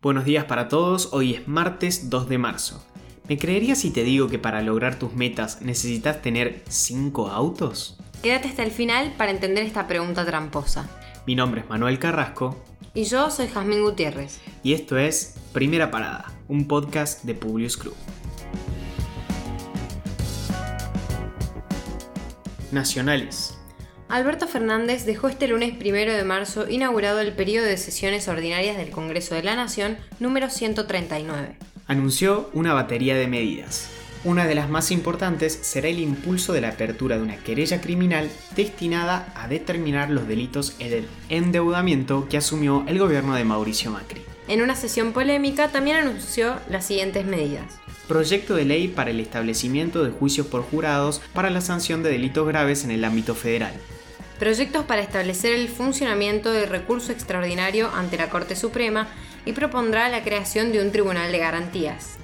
Buenos días para todos, hoy es martes 2 de marzo. ¿Me creerías si te digo que para lograr tus metas necesitas tener 5 autos? Quédate hasta el final para entender esta pregunta tramposa. Mi nombre es Manuel Carrasco. Y yo soy Jazmín Gutiérrez. Y esto es Primera Parada, un podcast de Publius Club. Nacionales. Alberto Fernández dejó este lunes primero de marzo inaugurado el periodo de sesiones ordinarias del Congreso de la Nación número 139. Anunció una batería de medidas. Una de las más importantes será el impulso de la apertura de una querella criminal destinada a determinar los delitos en el endeudamiento que asumió el gobierno de Mauricio Macri. En una sesión polémica también anunció las siguientes medidas. Proyecto de ley para el establecimiento de juicios por jurados para la sanción de delitos graves en el ámbito federal proyectos para establecer el funcionamiento del recurso extraordinario ante la Corte Suprema y propondrá la creación de un tribunal de garantías.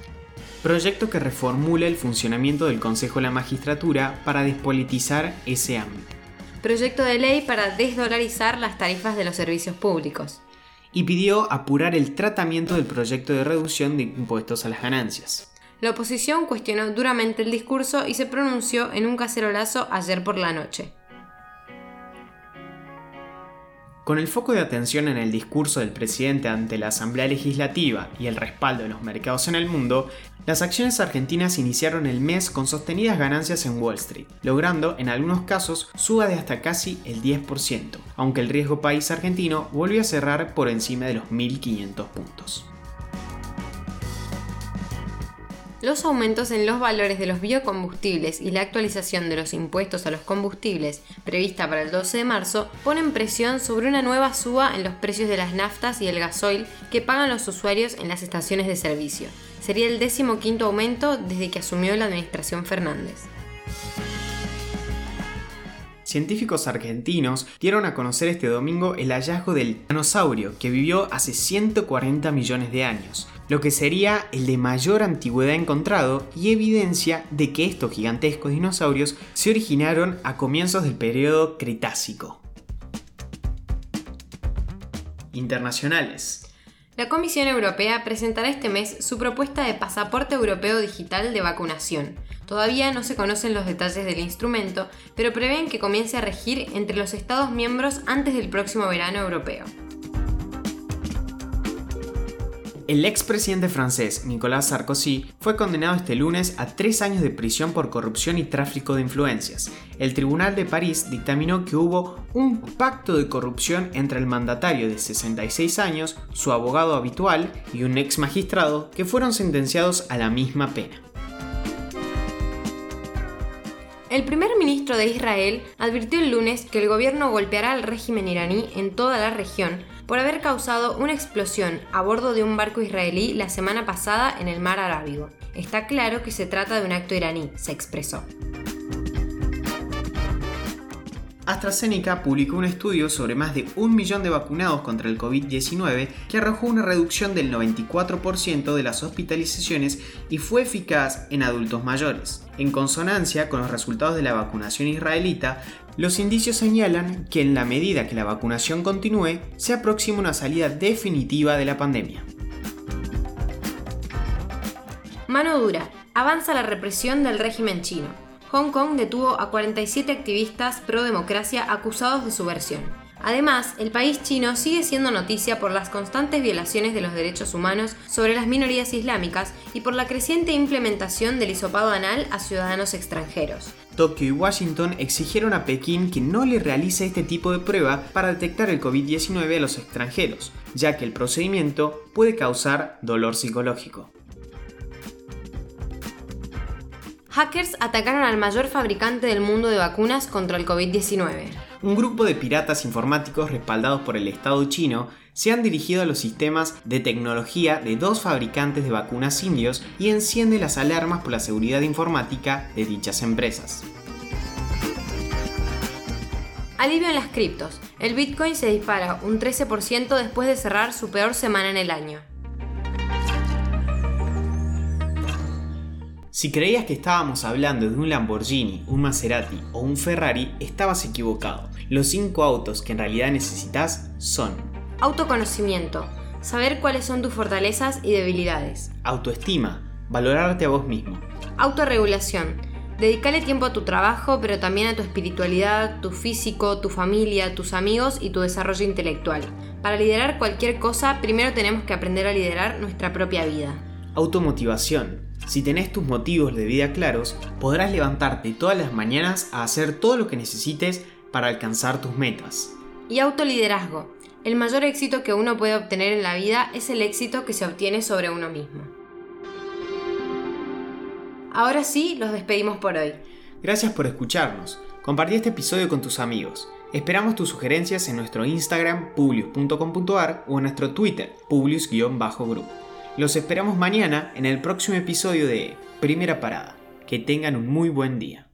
Proyecto que reformule el funcionamiento del Consejo de la Magistratura para despolitizar ese ámbito. Proyecto de ley para desdolarizar las tarifas de los servicios públicos. Y pidió apurar el tratamiento del proyecto de reducción de impuestos a las ganancias. La oposición cuestionó duramente el discurso y se pronunció en un cacerolazo ayer por la noche. Con el foco de atención en el discurso del presidente ante la Asamblea Legislativa y el respaldo de los mercados en el mundo, las acciones argentinas iniciaron el mes con sostenidas ganancias en Wall Street, logrando en algunos casos suba de hasta casi el 10%, aunque el riesgo país argentino volvió a cerrar por encima de los 1.500 puntos. Los aumentos en los valores de los biocombustibles y la actualización de los impuestos a los combustibles prevista para el 12 de marzo ponen presión sobre una nueva suba en los precios de las naftas y el gasoil que pagan los usuarios en las estaciones de servicio. Sería el décimo quinto aumento desde que asumió la administración Fernández. Científicos argentinos dieron a conocer este domingo el hallazgo del dinosaurio que vivió hace 140 millones de años lo que sería el de mayor antigüedad encontrado y evidencia de que estos gigantescos dinosaurios se originaron a comienzos del periodo Cretácico. Internacionales. La Comisión Europea presentará este mes su propuesta de pasaporte europeo digital de vacunación. Todavía no se conocen los detalles del instrumento, pero prevén que comience a regir entre los Estados miembros antes del próximo verano europeo. El expresidente francés Nicolas Sarkozy fue condenado este lunes a tres años de prisión por corrupción y tráfico de influencias. El Tribunal de París dictaminó que hubo un pacto de corrupción entre el mandatario de 66 años, su abogado habitual y un ex magistrado que fueron sentenciados a la misma pena. El primer ministro de Israel advirtió el lunes que el gobierno golpeará al régimen iraní en toda la región por haber causado una explosión a bordo de un barco israelí la semana pasada en el mar Arábigo. Está claro que se trata de un acto iraní, se expresó. AstraZeneca publicó un estudio sobre más de un millón de vacunados contra el COVID-19 que arrojó una reducción del 94% de las hospitalizaciones y fue eficaz en adultos mayores. En consonancia con los resultados de la vacunación israelita, los indicios señalan que en la medida que la vacunación continúe, se aproxima una salida definitiva de la pandemia. Mano dura. Avanza la represión del régimen chino. Hong Kong detuvo a 47 activistas pro democracia acusados de subversión. Además, el país chino sigue siendo noticia por las constantes violaciones de los derechos humanos sobre las minorías islámicas y por la creciente implementación del hisopado anal a ciudadanos extranjeros. Tokio y Washington exigieron a Pekín que no le realice este tipo de prueba para detectar el COVID-19 a los extranjeros, ya que el procedimiento puede causar dolor psicológico. Hackers atacaron al mayor fabricante del mundo de vacunas contra el COVID-19. Un grupo de piratas informáticos respaldados por el Estado chino se han dirigido a los sistemas de tecnología de dos fabricantes de vacunas indios y enciende las alarmas por la seguridad informática de dichas empresas. Alivio en las criptos. El Bitcoin se dispara un 13% después de cerrar su peor semana en el año. Si creías que estábamos hablando de un Lamborghini, un Maserati o un Ferrari, estabas equivocado. Los cinco autos que en realidad necesitas son Autoconocimiento. Saber cuáles son tus fortalezas y debilidades. Autoestima. Valorarte a vos mismo. Autorregulación. Dedicale tiempo a tu trabajo, pero también a tu espiritualidad, tu físico, tu familia, tus amigos y tu desarrollo intelectual. Para liderar cualquier cosa, primero tenemos que aprender a liderar nuestra propia vida. Automotivación. Si tenés tus motivos de vida claros, podrás levantarte todas las mañanas a hacer todo lo que necesites para alcanzar tus metas. Y autoliderazgo. El mayor éxito que uno puede obtener en la vida es el éxito que se obtiene sobre uno mismo. Ahora sí, los despedimos por hoy. Gracias por escucharnos. Compartí este episodio con tus amigos. Esperamos tus sugerencias en nuestro Instagram publius.com.ar o en nuestro Twitter publius-group. Los esperamos mañana en el próximo episodio de Primera Parada. Que tengan un muy buen día.